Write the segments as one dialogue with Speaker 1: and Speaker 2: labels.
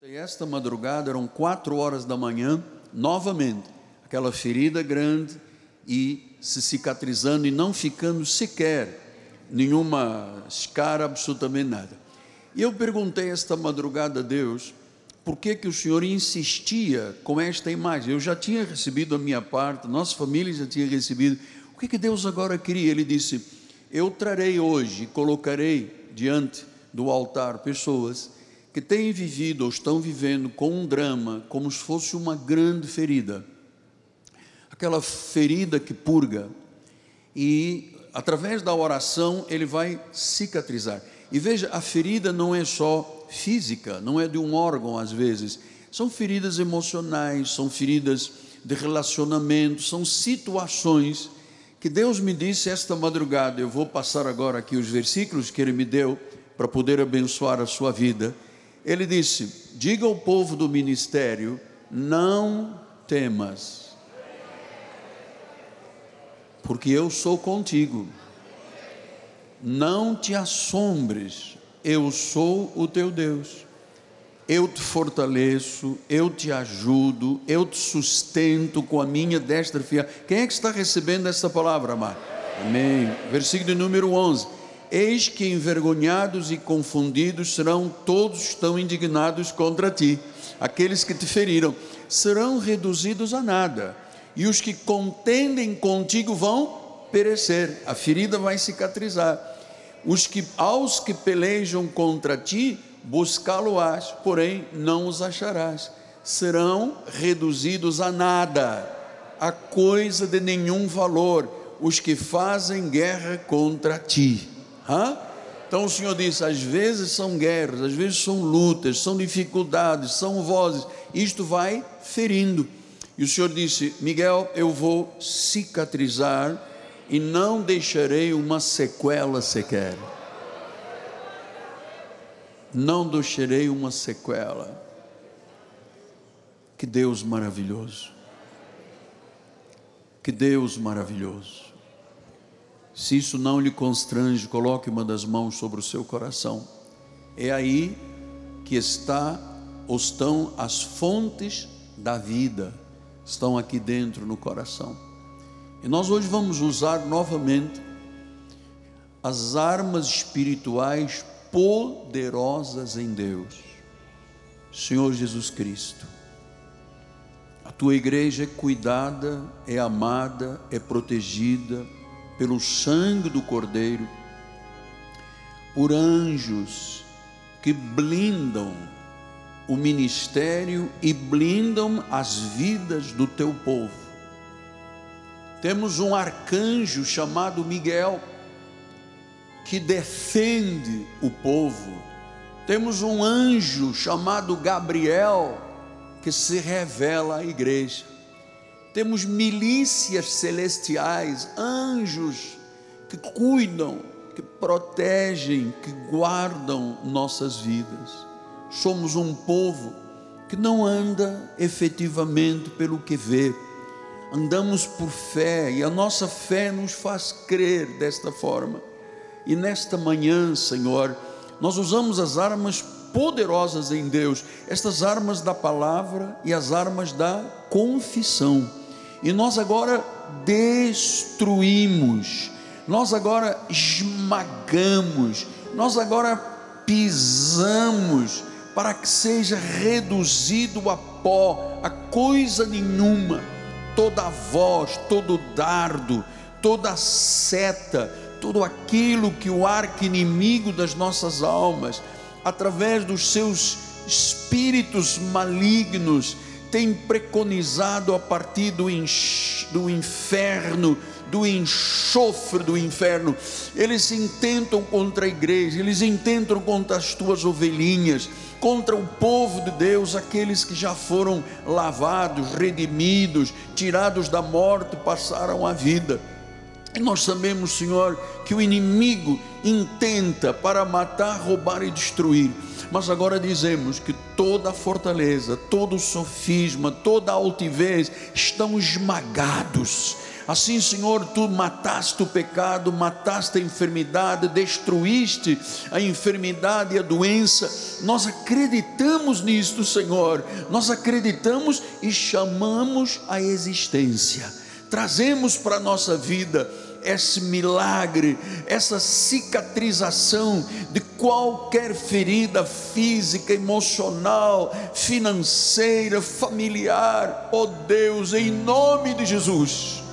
Speaker 1: E esta madrugada eram quatro horas da manhã, novamente, aquela ferida grande e se cicatrizando e não ficando sequer nenhuma escara, absolutamente nada. E eu perguntei esta madrugada a Deus, por que que o Senhor insistia com esta imagem? Eu já tinha recebido a minha parte, nossa família já tinha recebido. O que que Deus agora queria? Ele disse: Eu trarei hoje, colocarei diante do altar pessoas que têm vivido ou estão vivendo com um drama como se fosse uma grande ferida. Aquela ferida que purga e através da oração ele vai cicatrizar. E veja, a ferida não é só física, não é de um órgão às vezes, são feridas emocionais, são feridas de relacionamento, são situações que Deus me disse esta madrugada. Eu vou passar agora aqui os versículos que Ele me deu para poder abençoar a sua vida. Ele disse: Diga ao povo do ministério, não temas, porque eu sou contigo. Não te assombres, eu sou o teu Deus. Eu te fortaleço, eu te ajudo, eu te sustento com a minha destra fiel. Quem é que está recebendo essa palavra, amado? Amém. Versículo número 11. Eis que envergonhados e confundidos serão todos que estão indignados contra ti. Aqueles que te feriram serão reduzidos a nada, e os que contendem contigo vão perecer. A ferida vai cicatrizar. Os que aos que pelejam contra ti, buscá-lo-ás, porém não os acharás. Serão reduzidos a nada, a coisa de nenhum valor, os que fazem guerra contra ti. Hã? Então o Senhor disse: às vezes são guerras, às vezes são lutas, são dificuldades, são vozes, isto vai ferindo. E o Senhor disse: Miguel, eu vou cicatrizar e não deixarei uma sequela sequer. Não deixarei uma sequela. Que Deus maravilhoso. Que Deus maravilhoso. Se isso não lhe constrange, coloque uma das mãos sobre o seu coração. É aí que está ou estão as fontes da vida, estão aqui dentro no coração. E nós hoje vamos usar novamente as armas espirituais poderosas em Deus. Senhor Jesus Cristo, a tua igreja é cuidada, é amada, é protegida pelo sangue do Cordeiro, por anjos que blindam o ministério e blindam as vidas do teu povo temos um arcanjo chamado Miguel, que defende o povo. Temos um anjo chamado Gabriel, que se revela à igreja. Temos milícias celestiais, anjos que cuidam, que protegem, que guardam nossas vidas. Somos um povo que não anda efetivamente pelo que vê, andamos por fé e a nossa fé nos faz crer desta forma. E nesta manhã, Senhor, nós usamos as armas poderosas em Deus, estas armas da palavra e as armas da confissão. E nós agora destruímos, nós agora esmagamos, nós agora pisamos para que seja reduzido a pó, a coisa nenhuma toda voz, todo dardo, toda seta, tudo aquilo que o arco inimigo das nossas almas, através dos seus espíritos malignos, tem preconizado a partir do, do inferno, do enxofre do inferno. Eles intentam contra a igreja, eles intentam contra as tuas ovelhinhas contra o povo de Deus, aqueles que já foram lavados, redimidos, tirados da morte, passaram a vida. Nós sabemos, Senhor, que o inimigo intenta para matar, roubar e destruir. Mas agora dizemos que toda a fortaleza, todo o sofisma, toda a altivez estão esmagados Assim, Senhor, tu mataste o pecado, mataste a enfermidade, destruíste a enfermidade e a doença. Nós acreditamos nisto, Senhor. Nós acreditamos e chamamos a existência. Trazemos para a nossa vida esse milagre, essa cicatrização de qualquer ferida física, emocional, financeira, familiar. Oh Deus, em nome de Jesus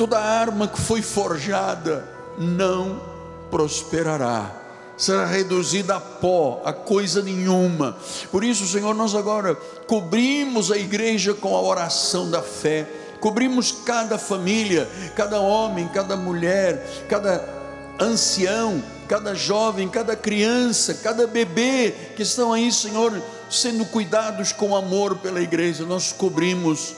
Speaker 1: toda arma que foi forjada não prosperará, será reduzida a pó, a coisa nenhuma. Por isso, Senhor, nós agora cobrimos a igreja com a oração da fé, cobrimos cada família, cada homem, cada mulher, cada ancião, cada jovem, cada criança, cada bebê que estão aí, Senhor, sendo cuidados com amor pela igreja. Nós cobrimos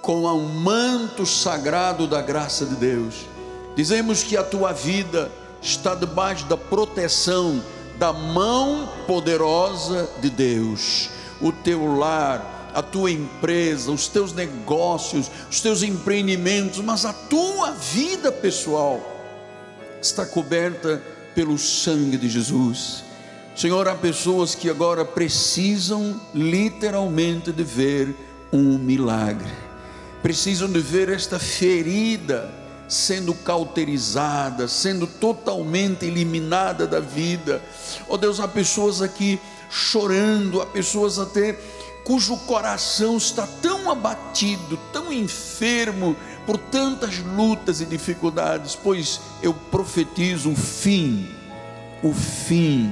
Speaker 1: com um manto sagrado da graça de Deus. Dizemos que a tua vida está debaixo da proteção da mão poderosa de Deus. O teu lar, a tua empresa, os teus negócios, os teus empreendimentos, mas a tua vida pessoal está coberta pelo sangue de Jesus. Senhor, há pessoas que agora precisam literalmente de ver um milagre precisam de ver esta ferida sendo cauterizada, sendo totalmente eliminada da vida. Oh Deus, há pessoas aqui chorando, há pessoas até cujo coração está tão abatido, tão enfermo por tantas lutas e dificuldades, pois eu profetizo o fim, o fim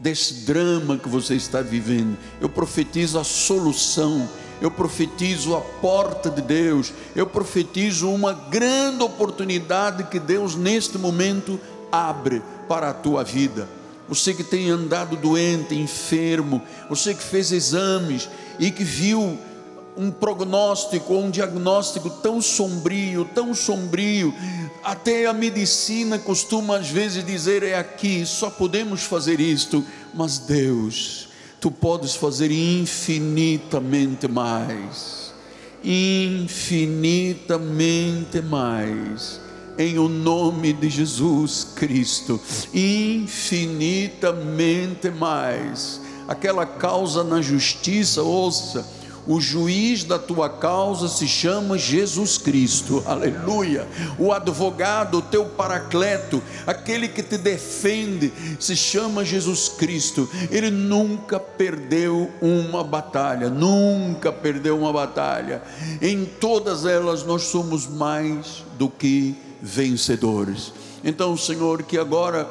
Speaker 1: desse drama que você está vivendo. Eu profetizo a solução eu profetizo a porta de Deus, eu profetizo uma grande oportunidade que Deus neste momento abre para a tua vida. Você que tem andado doente, enfermo, você que fez exames e que viu um prognóstico ou um diagnóstico tão sombrio, tão sombrio, até a medicina costuma às vezes dizer é aqui, só podemos fazer isto, mas Deus tu podes fazer infinitamente mais, infinitamente mais, em o nome de Jesus Cristo, infinitamente mais. Aquela causa na justiça, ouça, o juiz da tua causa se chama Jesus Cristo, aleluia. O advogado, o teu paracleto, aquele que te defende, se chama Jesus Cristo. Ele nunca perdeu uma batalha, nunca perdeu uma batalha. Em todas elas nós somos mais do que vencedores. Então, Senhor, que agora,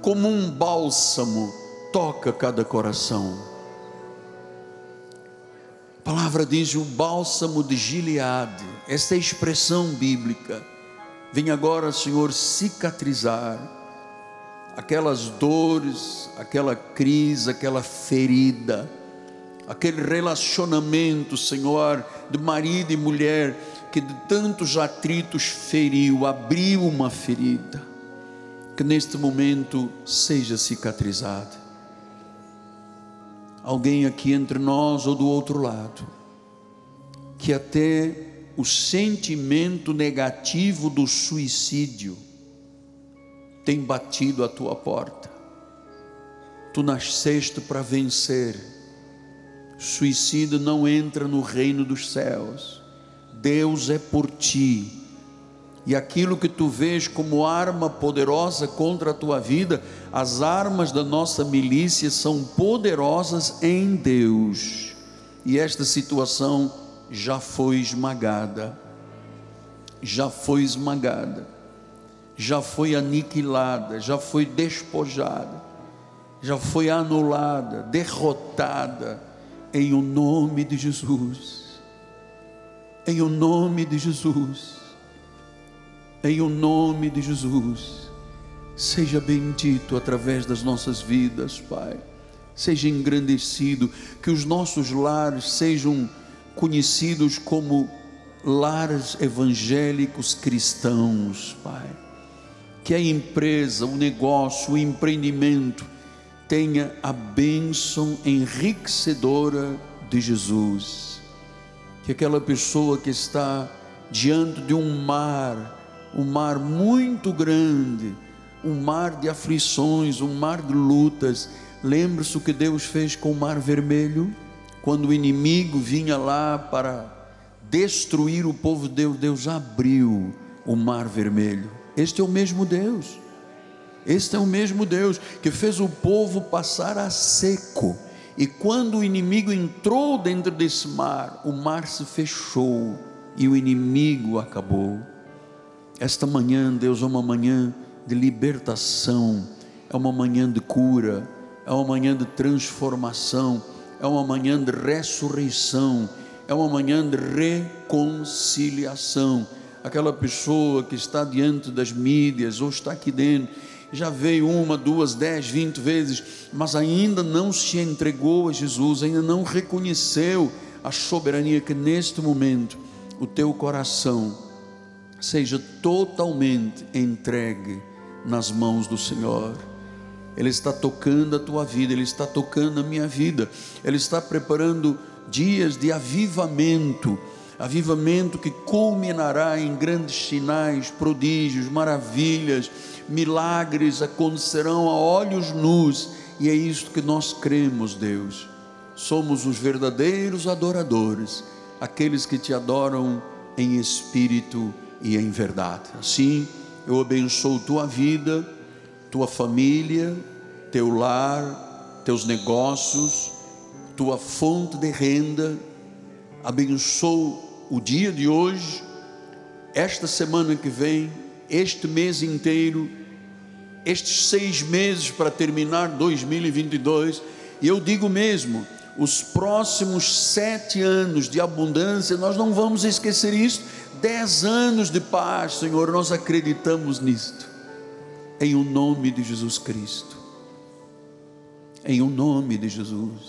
Speaker 1: como um bálsamo, toca cada coração a palavra diz o bálsamo de Gileade, esta é expressão bíblica. Vem agora, Senhor, cicatrizar aquelas dores, aquela crise, aquela ferida, aquele relacionamento, Senhor, de marido e mulher que de tantos atritos feriu, abriu uma ferida, que neste momento seja cicatrizada alguém aqui entre nós ou do outro lado, que até o sentimento negativo do suicídio tem batido a tua porta. Tu nasceste para vencer. Suicídio não entra no reino dos céus. Deus é por ti. E aquilo que tu vês como arma poderosa contra a tua vida, as armas da nossa milícia são poderosas em Deus. E esta situação já foi esmagada, já foi esmagada, já foi aniquilada, já foi despojada, já foi anulada, derrotada, em o nome de Jesus. Em o nome de Jesus em o nome de Jesus. Seja bendito através das nossas vidas, Pai. Seja engrandecido, que os nossos lares sejam conhecidos como lares evangélicos cristãos, Pai. Que a empresa, o negócio, o empreendimento tenha a bênção enriquecedora de Jesus. Que aquela pessoa que está diante de um mar, um mar muito grande, um mar de aflições, um mar de lutas. Lembre-se o que Deus fez com o mar vermelho, quando o inimigo vinha lá para destruir o povo de Deus, Deus abriu o mar vermelho. Este é o mesmo Deus. Este é o mesmo Deus que fez o povo passar a seco. E quando o inimigo entrou dentro desse mar, o mar se fechou e o inimigo acabou. Esta manhã, Deus, é uma manhã de libertação, é uma manhã de cura, é uma manhã de transformação, é uma manhã de ressurreição, é uma manhã de reconciliação. Aquela pessoa que está diante das mídias ou está aqui dentro, já veio uma, duas, dez, vinte vezes, mas ainda não se entregou a Jesus, ainda não reconheceu a soberania que neste momento o teu coração seja totalmente entregue nas mãos do Senhor. Ele está tocando a tua vida, Ele está tocando a minha vida, Ele está preparando dias de avivamento, avivamento que culminará em grandes sinais, prodígios, maravilhas, milagres acontecerão a olhos nus, e é isto que nós cremos, Deus. Somos os verdadeiros adoradores, aqueles que te adoram em espírito e em verdade. Assim, eu abençoo tua vida, tua família, teu lar, teus negócios, tua fonte de renda. Abençoo o dia de hoje, esta semana que vem, este mês inteiro, estes seis meses para terminar 2022. E eu digo mesmo, os próximos sete anos de abundância, nós não vamos esquecer isso. Dez anos de paz, Senhor, nós acreditamos nisto. Em o nome de Jesus Cristo. Em o nome de Jesus.